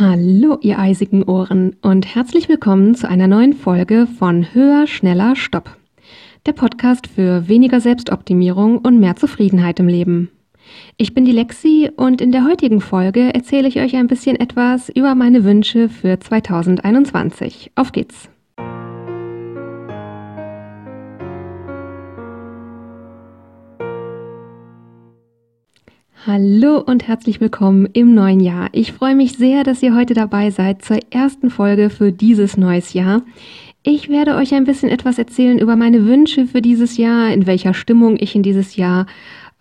Hallo, ihr eisigen Ohren und herzlich willkommen zu einer neuen Folge von Höher, Schneller, Stopp. Der Podcast für weniger Selbstoptimierung und mehr Zufriedenheit im Leben. Ich bin die Lexi und in der heutigen Folge erzähle ich euch ein bisschen etwas über meine Wünsche für 2021. Auf geht's! Hallo und herzlich willkommen im neuen Jahr. Ich freue mich sehr, dass ihr heute dabei seid zur ersten Folge für dieses neues Jahr. Ich werde euch ein bisschen etwas erzählen über meine Wünsche für dieses Jahr, in welcher Stimmung ich in dieses Jahr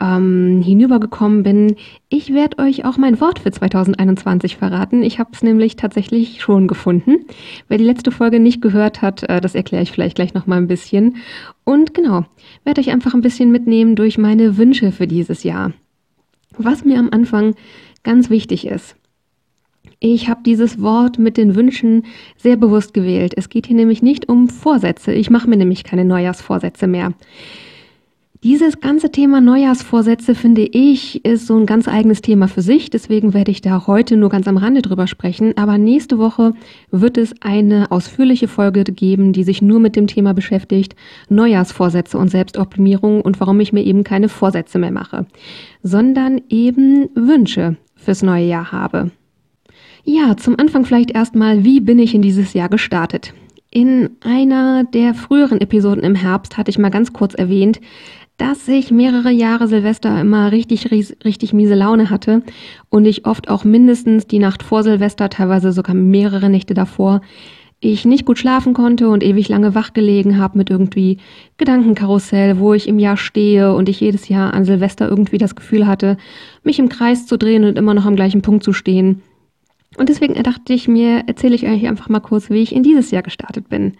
ähm, hinübergekommen bin. Ich werde euch auch mein Wort für 2021 verraten. Ich habe es nämlich tatsächlich schon gefunden. Wer die letzte Folge nicht gehört hat, äh, das erkläre ich vielleicht gleich noch mal ein bisschen. Und genau, werde euch einfach ein bisschen mitnehmen durch meine Wünsche für dieses Jahr. Was mir am Anfang ganz wichtig ist. Ich habe dieses Wort mit den Wünschen sehr bewusst gewählt. Es geht hier nämlich nicht um Vorsätze. Ich mache mir nämlich keine Neujahrsvorsätze mehr. Dieses ganze Thema Neujahrsvorsätze, finde ich, ist so ein ganz eigenes Thema für sich. Deswegen werde ich da heute nur ganz am Rande drüber sprechen. Aber nächste Woche wird es eine ausführliche Folge geben, die sich nur mit dem Thema beschäftigt. Neujahrsvorsätze und Selbstoptimierung und warum ich mir eben keine Vorsätze mehr mache, sondern eben Wünsche fürs neue Jahr habe. Ja, zum Anfang vielleicht erstmal, wie bin ich in dieses Jahr gestartet? In einer der früheren Episoden im Herbst hatte ich mal ganz kurz erwähnt, dass ich mehrere Jahre Silvester immer richtig, richtig miese Laune hatte und ich oft auch mindestens die Nacht vor Silvester, teilweise sogar mehrere Nächte davor, ich nicht gut schlafen konnte und ewig lange wach gelegen habe mit irgendwie Gedankenkarussell, wo ich im Jahr stehe und ich jedes Jahr an Silvester irgendwie das Gefühl hatte, mich im Kreis zu drehen und immer noch am gleichen Punkt zu stehen. Und deswegen dachte ich mir, erzähle ich euch einfach mal kurz, wie ich in dieses Jahr gestartet bin.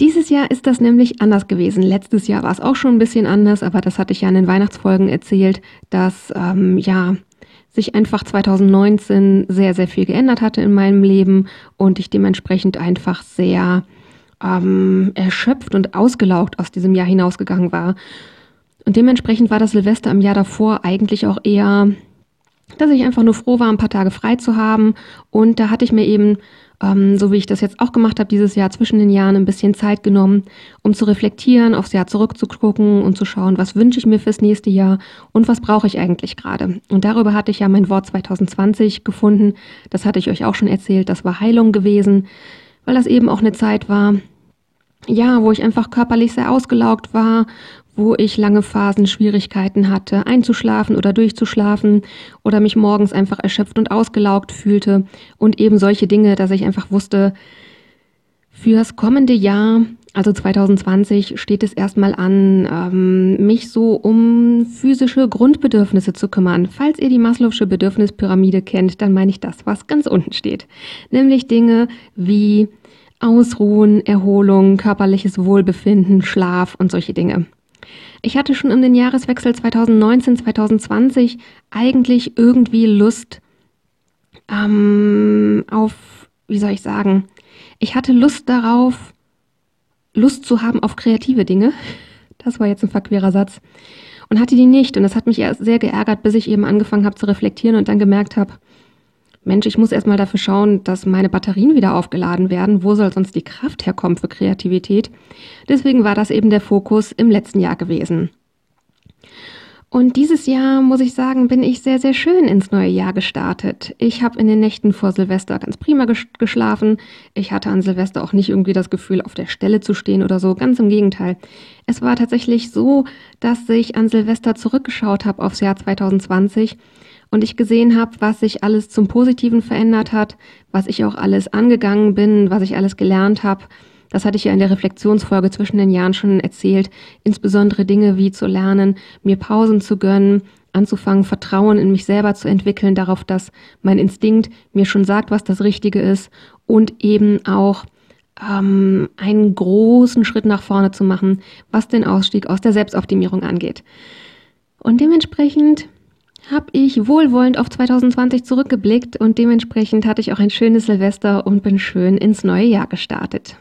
Dieses Jahr ist das nämlich anders gewesen. Letztes Jahr war es auch schon ein bisschen anders, aber das hatte ich ja in den Weihnachtsfolgen erzählt, dass ähm, ja sich einfach 2019 sehr, sehr viel geändert hatte in meinem Leben und ich dementsprechend einfach sehr ähm, erschöpft und ausgelaugt aus diesem Jahr hinausgegangen war. Und dementsprechend war das Silvester im Jahr davor eigentlich auch eher, dass ich einfach nur froh war, ein paar Tage frei zu haben. Und da hatte ich mir eben ähm, so wie ich das jetzt auch gemacht habe, dieses Jahr zwischen den Jahren ein bisschen Zeit genommen, um zu reflektieren, aufs Jahr zurückzugucken und zu schauen, was wünsche ich mir fürs nächste Jahr und was brauche ich eigentlich gerade. Und darüber hatte ich ja mein Wort 2020 gefunden. Das hatte ich euch auch schon erzählt. Das war Heilung gewesen, weil das eben auch eine Zeit war, ja, wo ich einfach körperlich sehr ausgelaugt war, wo ich lange Phasen Schwierigkeiten hatte, einzuschlafen oder durchzuschlafen oder mich morgens einfach erschöpft und ausgelaugt fühlte und eben solche Dinge, dass ich einfach wusste, fürs kommende Jahr, also 2020, steht es erstmal an, ähm, mich so um physische Grundbedürfnisse zu kümmern. Falls ihr die Maslow'sche Bedürfnispyramide kennt, dann meine ich das, was ganz unten steht. Nämlich Dinge wie Ausruhen, Erholung, körperliches Wohlbefinden, Schlaf und solche Dinge. Ich hatte schon um den Jahreswechsel 2019, 2020 eigentlich irgendwie Lust ähm, auf, wie soll ich sagen, ich hatte Lust darauf, Lust zu haben auf kreative Dinge. Das war jetzt ein verquerer Satz. Und hatte die nicht. Und das hat mich sehr geärgert, bis ich eben angefangen habe zu reflektieren und dann gemerkt habe, Mensch, ich muss erstmal dafür schauen, dass meine Batterien wieder aufgeladen werden. Wo soll sonst die Kraft herkommen für Kreativität? Deswegen war das eben der Fokus im letzten Jahr gewesen. Und dieses Jahr, muss ich sagen, bin ich sehr, sehr schön ins neue Jahr gestartet. Ich habe in den Nächten vor Silvester ganz prima geschlafen. Ich hatte an Silvester auch nicht irgendwie das Gefühl, auf der Stelle zu stehen oder so. Ganz im Gegenteil. Es war tatsächlich so, dass ich an Silvester zurückgeschaut habe aufs Jahr 2020 und ich gesehen habe, was sich alles zum Positiven verändert hat, was ich auch alles angegangen bin, was ich alles gelernt habe. Das hatte ich ja in der Reflexionsfolge zwischen den Jahren schon erzählt. Insbesondere Dinge wie zu lernen, mir Pausen zu gönnen, anzufangen, Vertrauen in mich selber zu entwickeln, darauf, dass mein Instinkt mir schon sagt, was das Richtige ist und eben auch ähm, einen großen Schritt nach vorne zu machen, was den Ausstieg aus der Selbstoptimierung angeht. Und dementsprechend habe ich wohlwollend auf 2020 zurückgeblickt und dementsprechend hatte ich auch ein schönes Silvester und bin schön ins neue Jahr gestartet.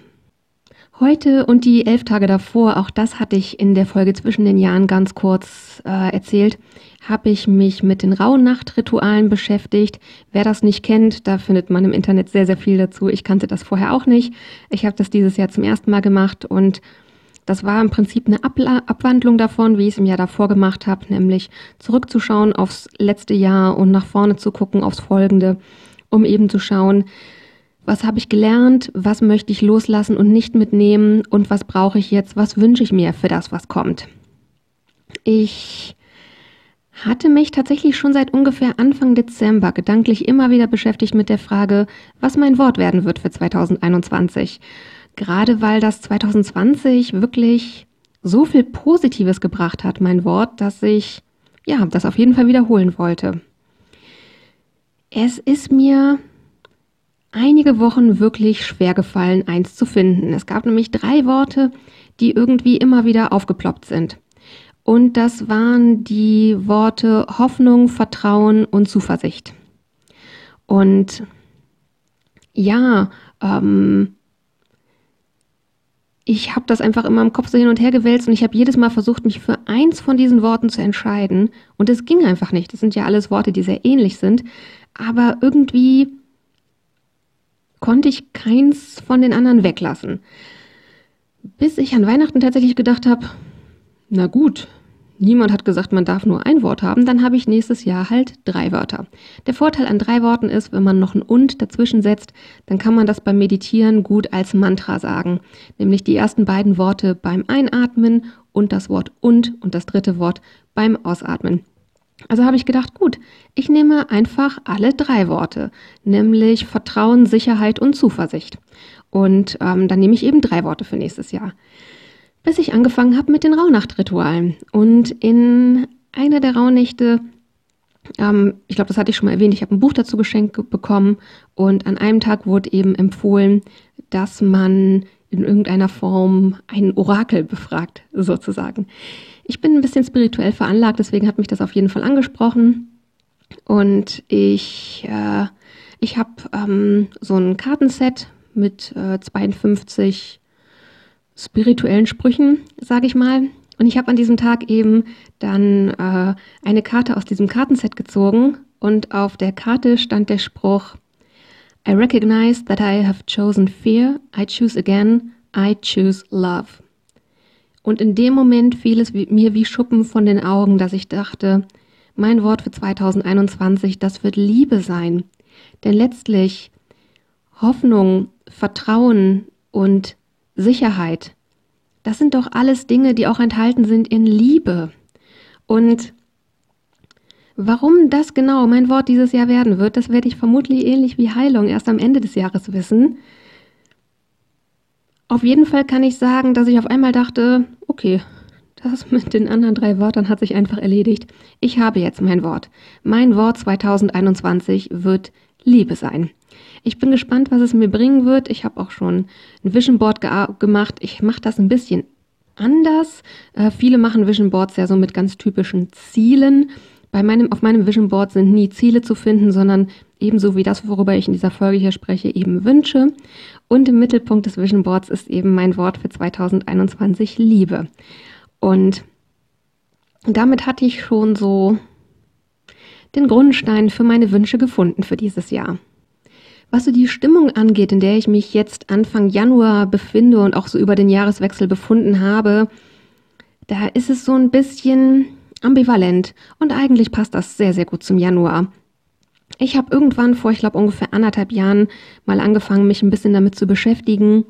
Heute und die elf Tage davor, auch das hatte ich in der Folge zwischen den Jahren ganz kurz äh, erzählt, habe ich mich mit den Rauhnachtritualen beschäftigt. Wer das nicht kennt, da findet man im Internet sehr, sehr viel dazu. Ich kannte das vorher auch nicht. Ich habe das dieses Jahr zum ersten Mal gemacht und das war im Prinzip eine Abla Abwandlung davon, wie ich es im Jahr davor gemacht habe, nämlich zurückzuschauen aufs letzte Jahr und nach vorne zu gucken aufs folgende, um eben zu schauen, was habe ich gelernt, was möchte ich loslassen und nicht mitnehmen und was brauche ich jetzt, was wünsche ich mir für das, was kommt. Ich hatte mich tatsächlich schon seit ungefähr Anfang Dezember gedanklich immer wieder beschäftigt mit der Frage, was mein Wort werden wird für 2021. Gerade weil das 2020 wirklich so viel Positives gebracht hat, mein Wort, dass ich ja, das auf jeden Fall wiederholen wollte. Es ist mir einige Wochen wirklich schwer gefallen, eins zu finden. Es gab nämlich drei Worte, die irgendwie immer wieder aufgeploppt sind. Und das waren die Worte Hoffnung, Vertrauen und Zuversicht. Und ja, ähm, ich habe das einfach immer im Kopf so hin und her gewälzt und ich habe jedes Mal versucht, mich für eins von diesen Worten zu entscheiden. Und es ging einfach nicht. Das sind ja alles Worte, die sehr ähnlich sind. Aber irgendwie konnte ich keins von den anderen weglassen. Bis ich an Weihnachten tatsächlich gedacht habe, na gut, niemand hat gesagt, man darf nur ein Wort haben, dann habe ich nächstes Jahr halt drei Wörter. Der Vorteil an drei Worten ist, wenn man noch ein und dazwischen setzt, dann kann man das beim Meditieren gut als Mantra sagen, nämlich die ersten beiden Worte beim Einatmen und das Wort und und das dritte Wort beim Ausatmen. Also habe ich gedacht, gut, ich nehme einfach alle drei Worte, nämlich Vertrauen, Sicherheit und Zuversicht. Und ähm, dann nehme ich eben drei Worte für nächstes Jahr. Bis ich angefangen habe mit den Rauhnachtritualen. Und in einer der Rauhnächte, ähm, ich glaube, das hatte ich schon mal erwähnt, ich habe ein Buch dazu geschenkt bekommen. Und an einem Tag wurde eben empfohlen, dass man in irgendeiner Form ein Orakel befragt, sozusagen. Ich bin ein bisschen spirituell veranlagt, deswegen hat mich das auf jeden Fall angesprochen. Und ich, äh, ich habe ähm, so ein Kartenset mit äh, 52 spirituellen Sprüchen, sage ich mal. Und ich habe an diesem Tag eben dann äh, eine Karte aus diesem Kartenset gezogen und auf der Karte stand der Spruch I recognize that I have chosen fear, I choose again, I choose love. Und in dem Moment fiel es mir wie Schuppen von den Augen, dass ich dachte, mein Wort für 2021, das wird Liebe sein. Denn letztlich Hoffnung, Vertrauen und Sicherheit, das sind doch alles Dinge, die auch enthalten sind in Liebe. Und warum das genau mein Wort dieses Jahr werden wird, das werde ich vermutlich ähnlich wie Heilung erst am Ende des Jahres wissen. Auf jeden Fall kann ich sagen, dass ich auf einmal dachte, okay, das mit den anderen drei Wörtern hat sich einfach erledigt. Ich habe jetzt mein Wort. Mein Wort 2021 wird Liebe sein. Ich bin gespannt, was es mir bringen wird. Ich habe auch schon ein Vision Board ge gemacht. Ich mache das ein bisschen anders. Äh, viele machen Vision Boards ja so mit ganz typischen Zielen. Bei meinem, auf meinem Vision Board sind nie Ziele zu finden, sondern ebenso wie das, worüber ich in dieser Folge hier spreche, eben Wünsche. Und im Mittelpunkt des Vision Boards ist eben mein Wort für 2021 Liebe. Und damit hatte ich schon so den Grundstein für meine Wünsche gefunden für dieses Jahr. Was so die Stimmung angeht, in der ich mich jetzt Anfang Januar befinde und auch so über den Jahreswechsel befunden habe, da ist es so ein bisschen ambivalent und eigentlich passt das sehr, sehr gut zum Januar. Ich habe irgendwann vor, ich glaube ungefähr anderthalb Jahren mal angefangen, mich ein bisschen damit zu beschäftigen,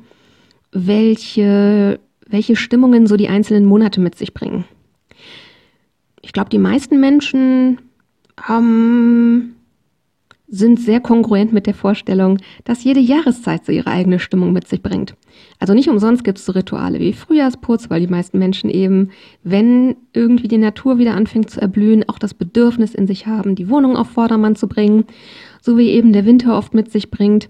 welche, welche Stimmungen so die einzelnen Monate mit sich bringen. Ich glaube, die meisten Menschen ähm, sind sehr kongruent mit der Vorstellung, dass jede Jahreszeit so ihre eigene Stimmung mit sich bringt. Also nicht umsonst gibt es so Rituale wie Frühjahrsputz, weil die meisten Menschen eben, wenn irgendwie die Natur wieder anfängt zu erblühen, auch das Bedürfnis in sich haben, die Wohnung auf Vordermann zu bringen, so wie eben der Winter oft mit sich bringt,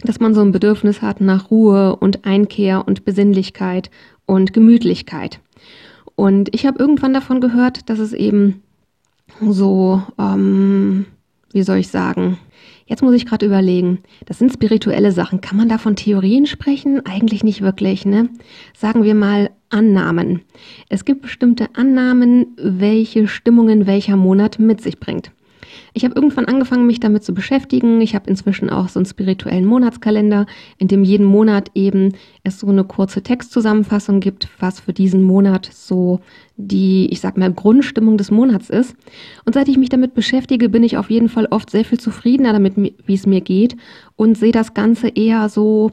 dass man so ein Bedürfnis hat nach Ruhe und Einkehr und Besinnlichkeit und Gemütlichkeit. Und ich habe irgendwann davon gehört, dass es eben so ähm, wie soll ich sagen? Jetzt muss ich gerade überlegen. Das sind spirituelle Sachen. Kann man da von Theorien sprechen? Eigentlich nicht wirklich, ne? Sagen wir mal Annahmen. Es gibt bestimmte Annahmen, welche Stimmungen welcher Monat mit sich bringt. Ich habe irgendwann angefangen, mich damit zu beschäftigen. Ich habe inzwischen auch so einen spirituellen Monatskalender, in dem jeden Monat eben es so eine kurze Textzusammenfassung gibt, was für diesen Monat so die, ich sag mal, Grundstimmung des Monats ist. Und seit ich mich damit beschäftige, bin ich auf jeden Fall oft sehr viel zufriedener damit, wie es mir geht und sehe das Ganze eher so,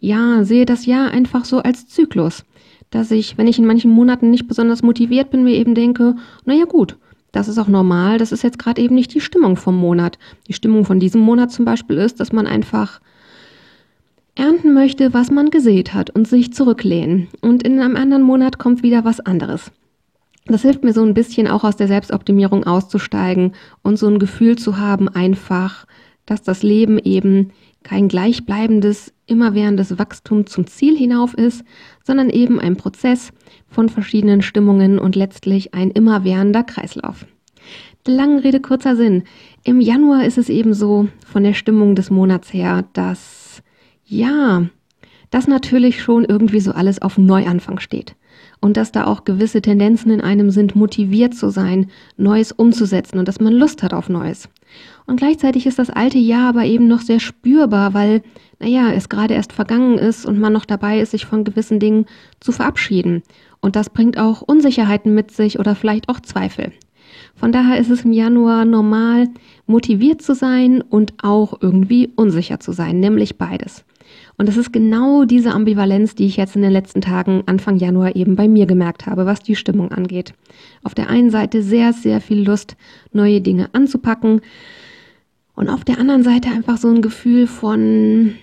ja, sehe das Jahr einfach so als Zyklus. Dass ich, wenn ich in manchen Monaten nicht besonders motiviert bin, mir eben denke, naja gut, das ist auch normal. Das ist jetzt gerade eben nicht die Stimmung vom Monat. Die Stimmung von diesem Monat zum Beispiel ist, dass man einfach ernten möchte, was man gesät hat und sich zurücklehnen. Und in einem anderen Monat kommt wieder was anderes. Das hilft mir so ein bisschen auch aus der Selbstoptimierung auszusteigen und so ein Gefühl zu haben, einfach, dass das Leben eben kein gleichbleibendes, immerwährendes Wachstum zum Ziel hinauf ist, sondern eben ein Prozess, von verschiedenen Stimmungen und letztlich ein immerwährender Kreislauf. Lange Rede, kurzer Sinn. Im Januar ist es eben so von der Stimmung des Monats her, dass ja, das natürlich schon irgendwie so alles auf Neuanfang steht. Und dass da auch gewisse Tendenzen in einem sind, motiviert zu sein, Neues umzusetzen und dass man Lust hat auf Neues. Und gleichzeitig ist das alte Jahr aber eben noch sehr spürbar, weil, naja, es gerade erst vergangen ist und man noch dabei ist, sich von gewissen Dingen zu verabschieden. Und das bringt auch Unsicherheiten mit sich oder vielleicht auch Zweifel. Von daher ist es im Januar normal, motiviert zu sein und auch irgendwie unsicher zu sein, nämlich beides. Und das ist genau diese Ambivalenz, die ich jetzt in den letzten Tagen, Anfang Januar eben bei mir gemerkt habe, was die Stimmung angeht. Auf der einen Seite sehr, sehr viel Lust, neue Dinge anzupacken. Und auf der anderen Seite einfach so ein Gefühl von,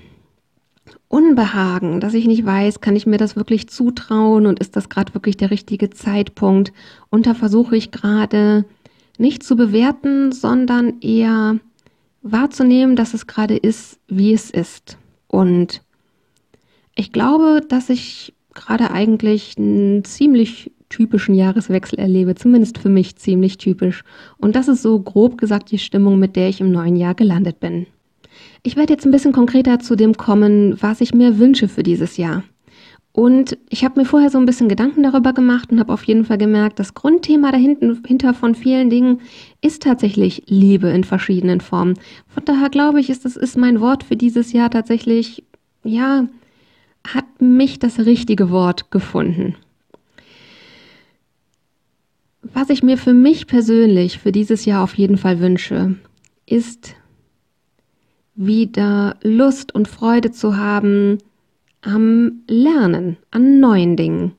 Unbehagen, dass ich nicht weiß, kann ich mir das wirklich zutrauen und ist das gerade wirklich der richtige Zeitpunkt? Und da versuche ich gerade nicht zu bewerten, sondern eher wahrzunehmen, dass es gerade ist, wie es ist. Und ich glaube, dass ich gerade eigentlich einen ziemlich typischen Jahreswechsel erlebe, zumindest für mich ziemlich typisch. Und das ist so grob gesagt die Stimmung, mit der ich im neuen Jahr gelandet bin. Ich werde jetzt ein bisschen konkreter zu dem kommen, was ich mir wünsche für dieses Jahr. Und ich habe mir vorher so ein bisschen Gedanken darüber gemacht und habe auf jeden Fall gemerkt, das Grundthema dahinter von vielen Dingen ist tatsächlich Liebe in verschiedenen Formen. Von daher glaube ich, ist das ist mein Wort für dieses Jahr tatsächlich, ja, hat mich das richtige Wort gefunden. Was ich mir für mich persönlich für dieses Jahr auf jeden Fall wünsche, ist wieder Lust und Freude zu haben am Lernen, an neuen Dingen.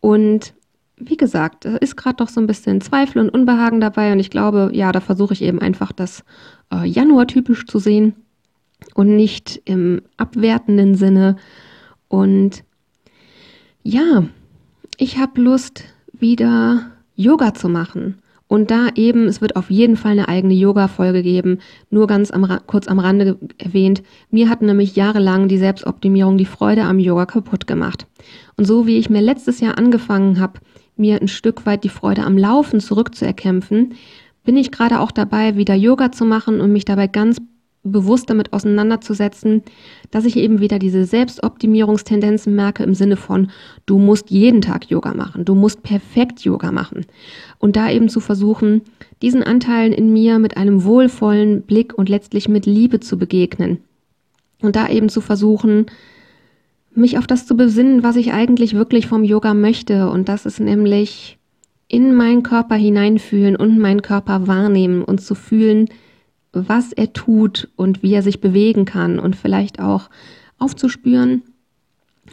Und wie gesagt, da ist gerade doch so ein bisschen Zweifel und Unbehagen dabei und ich glaube, ja, da versuche ich eben einfach das äh, Januar typisch zu sehen und nicht im abwertenden Sinne. Und ja, ich habe Lust, wieder Yoga zu machen. Und da eben, es wird auf jeden Fall eine eigene Yoga-Folge geben, nur ganz am, kurz am Rande erwähnt. Mir hat nämlich jahrelang die Selbstoptimierung die Freude am Yoga kaputt gemacht. Und so wie ich mir letztes Jahr angefangen habe, mir ein Stück weit die Freude am Laufen zurückzuerkämpfen, bin ich gerade auch dabei, wieder Yoga zu machen und mich dabei ganz bewusst damit auseinanderzusetzen, dass ich eben wieder diese Selbstoptimierungstendenzen merke im Sinne von, du musst jeden Tag Yoga machen, du musst perfekt Yoga machen. Und da eben zu versuchen, diesen Anteilen in mir mit einem wohlvollen Blick und letztlich mit Liebe zu begegnen. Und da eben zu versuchen, mich auf das zu besinnen, was ich eigentlich wirklich vom Yoga möchte. Und das ist nämlich in meinen Körper hineinfühlen und meinen Körper wahrnehmen und zu fühlen, was er tut und wie er sich bewegen kann und vielleicht auch aufzuspüren,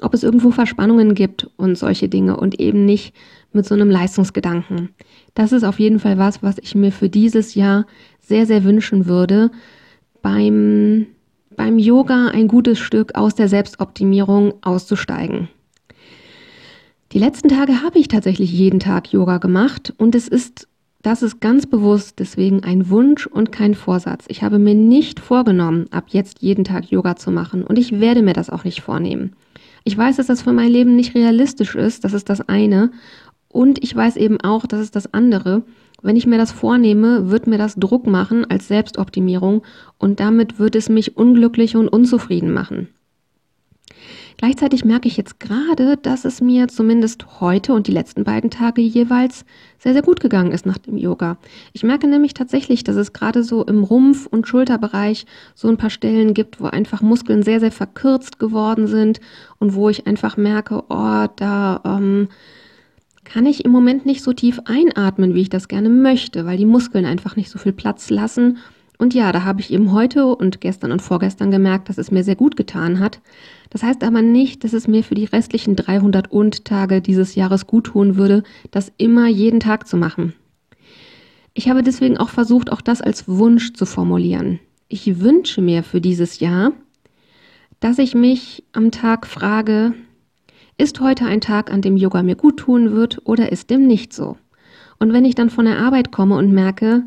ob es irgendwo Verspannungen gibt und solche Dinge und eben nicht mit so einem Leistungsgedanken. Das ist auf jeden Fall was, was ich mir für dieses Jahr sehr, sehr wünschen würde, beim, beim Yoga ein gutes Stück aus der Selbstoptimierung auszusteigen. Die letzten Tage habe ich tatsächlich jeden Tag Yoga gemacht und es ist das ist ganz bewusst deswegen ein Wunsch und kein Vorsatz. Ich habe mir nicht vorgenommen, ab jetzt jeden Tag Yoga zu machen und ich werde mir das auch nicht vornehmen. Ich weiß, dass das für mein Leben nicht realistisch ist, das ist das eine. Und ich weiß eben auch, dass es das andere, Wenn ich mir das vornehme, wird mir das Druck machen als Selbstoptimierung und damit wird es mich unglücklich und unzufrieden machen. Gleichzeitig merke ich jetzt gerade, dass es mir zumindest heute und die letzten beiden Tage jeweils sehr, sehr gut gegangen ist nach dem Yoga. Ich merke nämlich tatsächlich, dass es gerade so im Rumpf- und Schulterbereich so ein paar Stellen gibt, wo einfach Muskeln sehr, sehr verkürzt geworden sind und wo ich einfach merke, oh, da ähm, kann ich im Moment nicht so tief einatmen, wie ich das gerne möchte, weil die Muskeln einfach nicht so viel Platz lassen. Und ja, da habe ich eben heute und gestern und vorgestern gemerkt, dass es mir sehr gut getan hat. Das heißt aber nicht, dass es mir für die restlichen 300 und Tage dieses Jahres gut tun würde, das immer jeden Tag zu machen. Ich habe deswegen auch versucht, auch das als Wunsch zu formulieren. Ich wünsche mir für dieses Jahr, dass ich mich am Tag frage, ist heute ein Tag, an dem Yoga mir gut tun wird oder ist dem nicht so? Und wenn ich dann von der Arbeit komme und merke,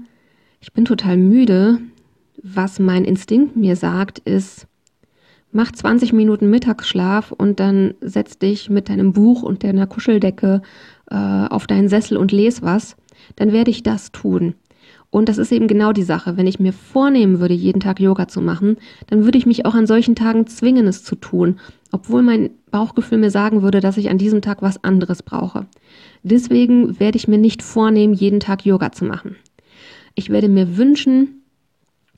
ich bin total müde, was mein Instinkt mir sagt, ist, mach 20 Minuten Mittagsschlaf und dann setz dich mit deinem Buch und deiner Kuscheldecke äh, auf deinen Sessel und les was, dann werde ich das tun. Und das ist eben genau die Sache. Wenn ich mir vornehmen würde, jeden Tag Yoga zu machen, dann würde ich mich auch an solchen Tagen zwingen, es zu tun, obwohl mein Bauchgefühl mir sagen würde, dass ich an diesem Tag was anderes brauche. Deswegen werde ich mir nicht vornehmen, jeden Tag Yoga zu machen. Ich werde mir wünschen,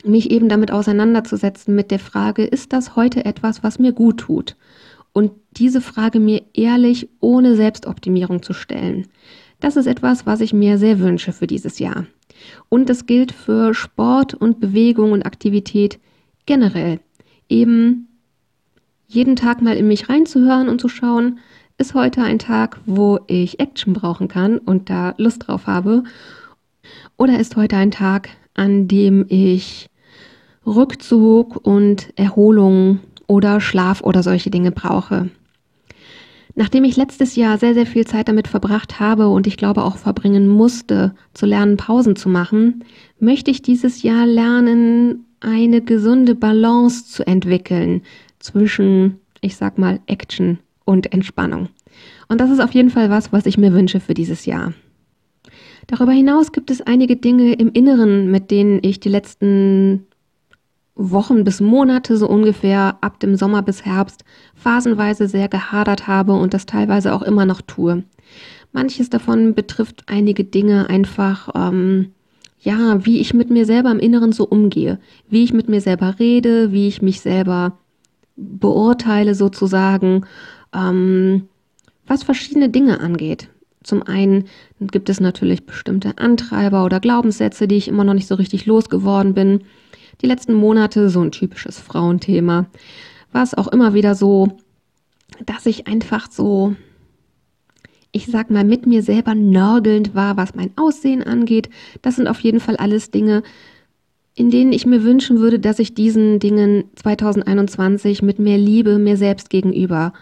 mich eben damit auseinanderzusetzen mit der Frage, ist das heute etwas, was mir gut tut? Und diese Frage mir ehrlich ohne Selbstoptimierung zu stellen. Das ist etwas, was ich mir sehr wünsche für dieses Jahr. Und das gilt für Sport und Bewegung und Aktivität generell. Eben jeden Tag mal in mich reinzuhören und zu schauen, ist heute ein Tag, wo ich Action brauchen kann und da Lust drauf habe? Oder ist heute ein Tag, an dem ich Rückzug und Erholung oder Schlaf oder solche Dinge brauche. Nachdem ich letztes Jahr sehr, sehr viel Zeit damit verbracht habe und ich glaube auch verbringen musste, zu lernen, Pausen zu machen, möchte ich dieses Jahr lernen, eine gesunde Balance zu entwickeln zwischen, ich sag mal, Action und Entspannung. Und das ist auf jeden Fall was, was ich mir wünsche für dieses Jahr. Darüber hinaus gibt es einige Dinge im Inneren, mit denen ich die letzten Wochen bis Monate so ungefähr ab dem Sommer bis Herbst phasenweise sehr gehadert habe und das teilweise auch immer noch tue. Manches davon betrifft einige Dinge einfach, ähm, ja, wie ich mit mir selber im Inneren so umgehe, wie ich mit mir selber rede, wie ich mich selber beurteile sozusagen, ähm, was verschiedene Dinge angeht. Zum einen gibt es natürlich bestimmte Antreiber oder Glaubenssätze, die ich immer noch nicht so richtig losgeworden bin die letzten Monate so ein typisches Frauenthema. War es auch immer wieder so, dass ich einfach so, ich sag mal, mit mir selber nörgelnd war, was mein Aussehen angeht. Das sind auf jeden Fall alles Dinge, in denen ich mir wünschen würde, dass ich diesen Dingen 2021 mit mehr Liebe mir selbst gegenüber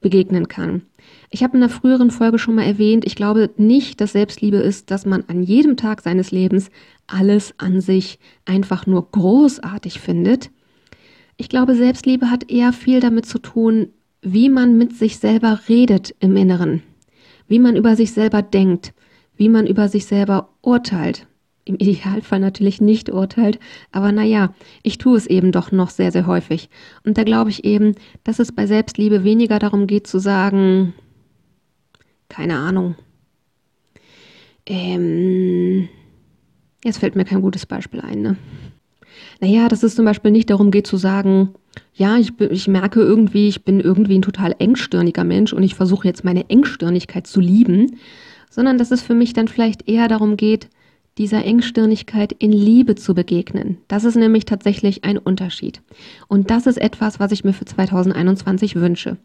begegnen kann. Ich habe in einer früheren Folge schon mal erwähnt, ich glaube nicht, dass Selbstliebe ist, dass man an jedem Tag seines Lebens alles an sich einfach nur großartig findet. Ich glaube, Selbstliebe hat eher viel damit zu tun, wie man mit sich selber redet im Inneren, wie man über sich selber denkt, wie man über sich selber urteilt. Im Idealfall natürlich nicht urteilt, aber naja, ich tue es eben doch noch sehr, sehr häufig. Und da glaube ich eben, dass es bei Selbstliebe weniger darum geht zu sagen, keine Ahnung, ähm, Jetzt fällt mir kein gutes Beispiel ein. Ne? Naja, dass es zum Beispiel nicht darum geht zu sagen, ja, ich, ich merke irgendwie, ich bin irgendwie ein total engstirniger Mensch und ich versuche jetzt meine Engstirnigkeit zu lieben, sondern dass es für mich dann vielleicht eher darum geht, dieser Engstirnigkeit in Liebe zu begegnen. Das ist nämlich tatsächlich ein Unterschied. Und das ist etwas, was ich mir für 2021 wünsche.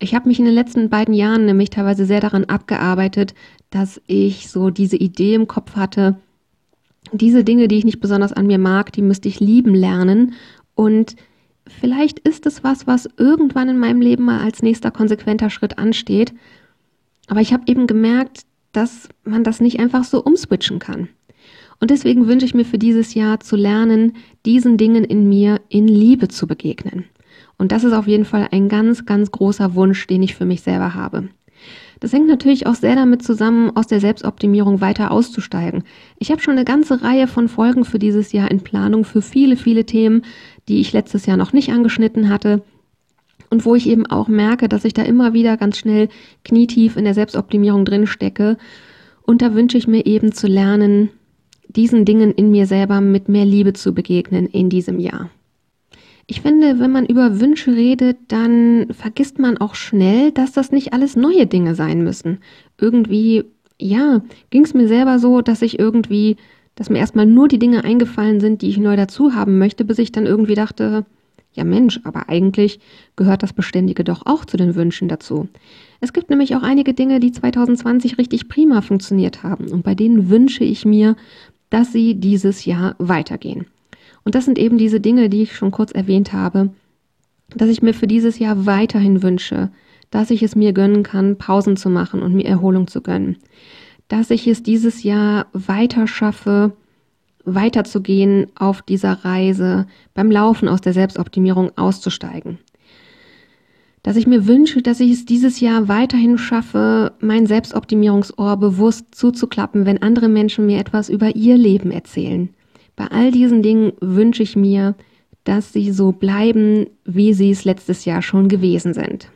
Ich habe mich in den letzten beiden Jahren nämlich teilweise sehr daran abgearbeitet, dass ich so diese Idee im Kopf hatte, diese Dinge, die ich nicht besonders an mir mag, die müsste ich lieben lernen. Und vielleicht ist es was, was irgendwann in meinem Leben mal als nächster konsequenter Schritt ansteht. Aber ich habe eben gemerkt, dass man das nicht einfach so umswitchen kann. Und deswegen wünsche ich mir für dieses Jahr zu lernen, diesen Dingen in mir in Liebe zu begegnen. Und das ist auf jeden Fall ein ganz, ganz großer Wunsch, den ich für mich selber habe. Das hängt natürlich auch sehr damit zusammen, aus der Selbstoptimierung weiter auszusteigen. Ich habe schon eine ganze Reihe von Folgen für dieses Jahr in Planung für viele, viele Themen, die ich letztes Jahr noch nicht angeschnitten hatte und wo ich eben auch merke, dass ich da immer wieder ganz schnell knietief in der Selbstoptimierung drin stecke. Und da wünsche ich mir eben zu lernen, diesen Dingen in mir selber mit mehr Liebe zu begegnen in diesem Jahr. Ich finde, wenn man über Wünsche redet, dann vergisst man auch schnell, dass das nicht alles neue Dinge sein müssen. Irgendwie, ja, ging es mir selber so, dass ich irgendwie, dass mir erstmal nur die Dinge eingefallen sind, die ich neu dazu haben möchte, bis ich dann irgendwie dachte, ja Mensch, aber eigentlich gehört das Beständige doch auch zu den Wünschen dazu. Es gibt nämlich auch einige Dinge, die 2020 richtig prima funktioniert haben und bei denen wünsche ich mir, dass sie dieses Jahr weitergehen. Und das sind eben diese Dinge, die ich schon kurz erwähnt habe, dass ich mir für dieses Jahr weiterhin wünsche, dass ich es mir gönnen kann, Pausen zu machen und mir Erholung zu gönnen. Dass ich es dieses Jahr weiter schaffe, weiterzugehen auf dieser Reise, beim Laufen aus der Selbstoptimierung auszusteigen. Dass ich mir wünsche, dass ich es dieses Jahr weiterhin schaffe, mein Selbstoptimierungsohr bewusst zuzuklappen, wenn andere Menschen mir etwas über ihr Leben erzählen. Bei all diesen Dingen wünsche ich mir, dass sie so bleiben, wie sie es letztes Jahr schon gewesen sind.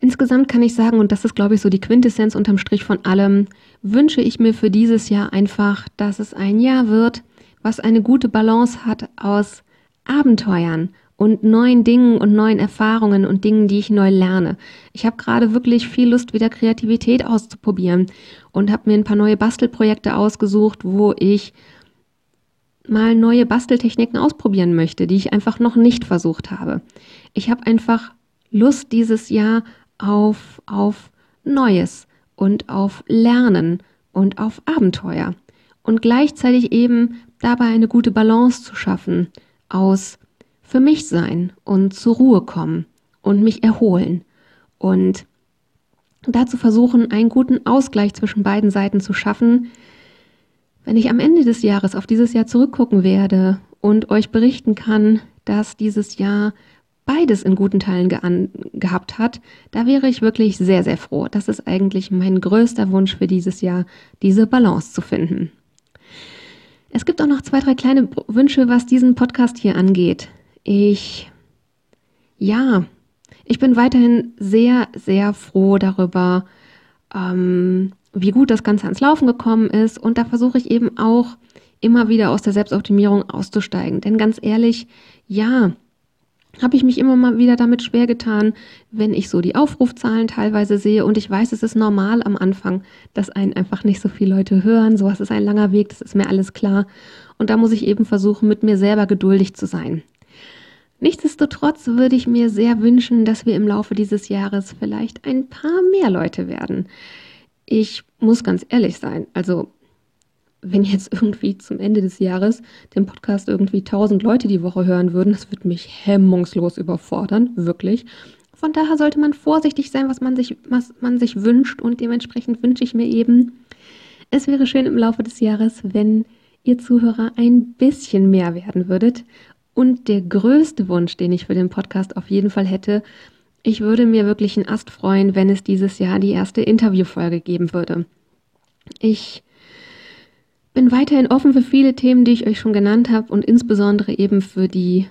Insgesamt kann ich sagen, und das ist, glaube ich, so die Quintessenz unterm Strich von allem, wünsche ich mir für dieses Jahr einfach, dass es ein Jahr wird, was eine gute Balance hat aus Abenteuern und neuen Dingen und neuen Erfahrungen und Dingen, die ich neu lerne. Ich habe gerade wirklich viel Lust, wieder Kreativität auszuprobieren und habe mir ein paar neue Bastelprojekte ausgesucht, wo ich mal neue Basteltechniken ausprobieren möchte, die ich einfach noch nicht versucht habe. Ich habe einfach Lust dieses Jahr auf, auf Neues und auf Lernen und auf Abenteuer und gleichzeitig eben dabei eine gute Balance zu schaffen aus für mich sein und zur Ruhe kommen und mich erholen und dazu versuchen, einen guten Ausgleich zwischen beiden Seiten zu schaffen, wenn ich am Ende des Jahres auf dieses Jahr zurückgucken werde und euch berichten kann, dass dieses Jahr beides in guten Teilen gehabt hat, da wäre ich wirklich sehr, sehr froh. Das ist eigentlich mein größter Wunsch für dieses Jahr, diese Balance zu finden. Es gibt auch noch zwei, drei kleine Wünsche, was diesen Podcast hier angeht. Ich, ja, ich bin weiterhin sehr, sehr froh darüber, ähm, wie gut das Ganze ans Laufen gekommen ist. Und da versuche ich eben auch immer wieder aus der Selbstoptimierung auszusteigen. Denn ganz ehrlich, ja, habe ich mich immer mal wieder damit schwer getan, wenn ich so die Aufrufzahlen teilweise sehe. Und ich weiß, es ist normal am Anfang, dass einen einfach nicht so viele Leute hören. Sowas ist ein langer Weg, das ist mir alles klar. Und da muss ich eben versuchen, mit mir selber geduldig zu sein. Nichtsdestotrotz würde ich mir sehr wünschen, dass wir im Laufe dieses Jahres vielleicht ein paar mehr Leute werden. Ich muss ganz ehrlich sein, also wenn jetzt irgendwie zum Ende des Jahres den Podcast irgendwie 1000 Leute die Woche hören würden, das würde mich hemmungslos überfordern, wirklich. Von daher sollte man vorsichtig sein, was man sich, was man sich wünscht und dementsprechend wünsche ich mir eben, es wäre schön im Laufe des Jahres, wenn ihr Zuhörer ein bisschen mehr werden würdet. Und der größte Wunsch, den ich für den Podcast auf jeden Fall hätte, ich würde mir wirklich einen Ast freuen, wenn es dieses Jahr die erste Interviewfolge geben würde. Ich bin weiterhin offen für viele Themen, die ich euch schon genannt habe und insbesondere eben für die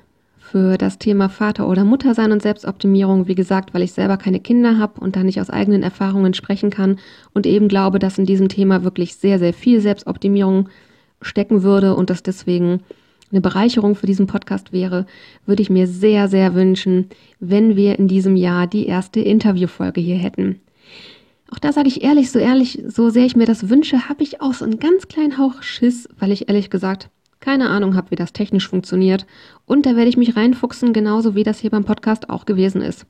für das Thema Vater oder Mutter sein und Selbstoptimierung, wie gesagt, weil ich selber keine Kinder habe und da nicht aus eigenen Erfahrungen sprechen kann und eben glaube, dass in diesem Thema wirklich sehr, sehr viel Selbstoptimierung stecken würde und das deswegen eine Bereicherung für diesen Podcast wäre, würde ich mir sehr, sehr wünschen, wenn wir in diesem Jahr die erste Interviewfolge hier hätten. Auch da sage ich ehrlich, so ehrlich, so sehr ich mir das wünsche, habe ich auch so einen ganz kleinen Hauch Schiss, weil ich ehrlich gesagt keine Ahnung habe, wie das technisch funktioniert. Und da werde ich mich reinfuchsen, genauso wie das hier beim Podcast auch gewesen ist.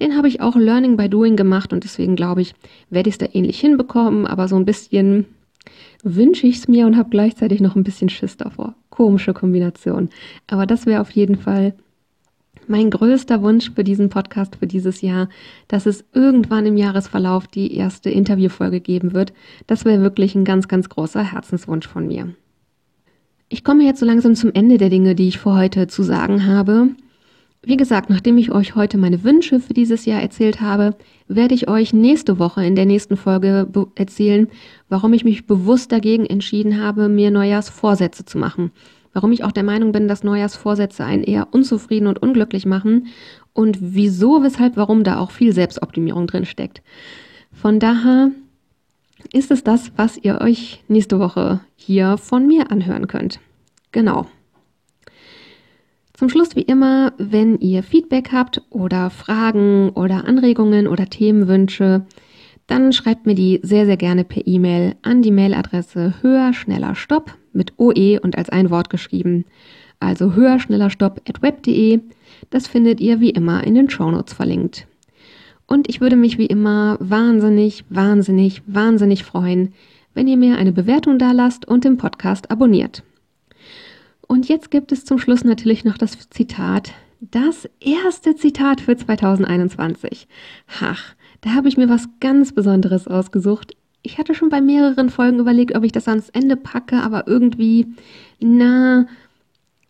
Den habe ich auch Learning by Doing gemacht und deswegen glaube ich, werde ich es da ähnlich hinbekommen, aber so ein bisschen wünsche ich es mir und habe gleichzeitig noch ein bisschen Schiss davor. Komische Kombination. Aber das wäre auf jeden Fall mein größter Wunsch für diesen Podcast für dieses Jahr, dass es irgendwann im Jahresverlauf die erste Interviewfolge geben wird. Das wäre wirklich ein ganz, ganz großer Herzenswunsch von mir. Ich komme jetzt so langsam zum Ende der Dinge, die ich für heute zu sagen habe. Wie gesagt, nachdem ich euch heute meine Wünsche für dieses Jahr erzählt habe, werde ich euch nächste Woche in der nächsten Folge erzählen, warum ich mich bewusst dagegen entschieden habe, mir Neujahrsvorsätze zu machen. Warum ich auch der Meinung bin, dass Neujahrsvorsätze einen eher unzufrieden und unglücklich machen und wieso, weshalb, warum da auch viel Selbstoptimierung drin steckt. Von daher ist es das, was ihr euch nächste Woche hier von mir anhören könnt. Genau. Zum Schluss wie immer, wenn ihr Feedback habt oder Fragen oder Anregungen oder Themenwünsche, dann schreibt mir die sehr, sehr gerne per E-Mail an die Mailadresse höher, schneller, stopp mit OE und als ein Wort geschrieben. Also höher, schneller, stopp at web.de. Das findet ihr wie immer in den Shownotes verlinkt. Und ich würde mich wie immer wahnsinnig, wahnsinnig, wahnsinnig freuen, wenn ihr mir eine Bewertung da lasst und den Podcast abonniert. Und jetzt gibt es zum Schluss natürlich noch das Zitat, das erste Zitat für 2021. Ach, da habe ich mir was ganz Besonderes ausgesucht. Ich hatte schon bei mehreren Folgen überlegt, ob ich das ans Ende packe, aber irgendwie, na,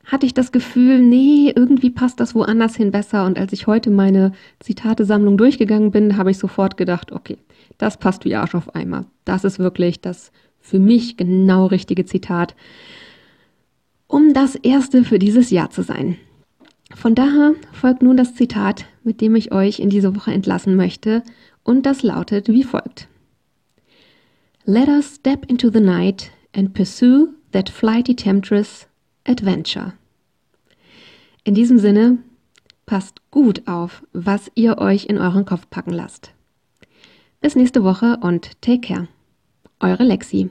hatte ich das Gefühl, nee, irgendwie passt das woanders hin besser. Und als ich heute meine Zitatesammlung durchgegangen bin, habe ich sofort gedacht, okay, das passt wie Arsch auf Eimer. Das ist wirklich das für mich genau richtige Zitat um das erste für dieses Jahr zu sein. Von daher folgt nun das Zitat, mit dem ich euch in diese Woche entlassen möchte, und das lautet wie folgt. Let us step into the night and pursue that flighty temptress adventure. In diesem Sinne, passt gut auf, was ihr euch in euren Kopf packen lasst. Bis nächste Woche und take care. Eure Lexi.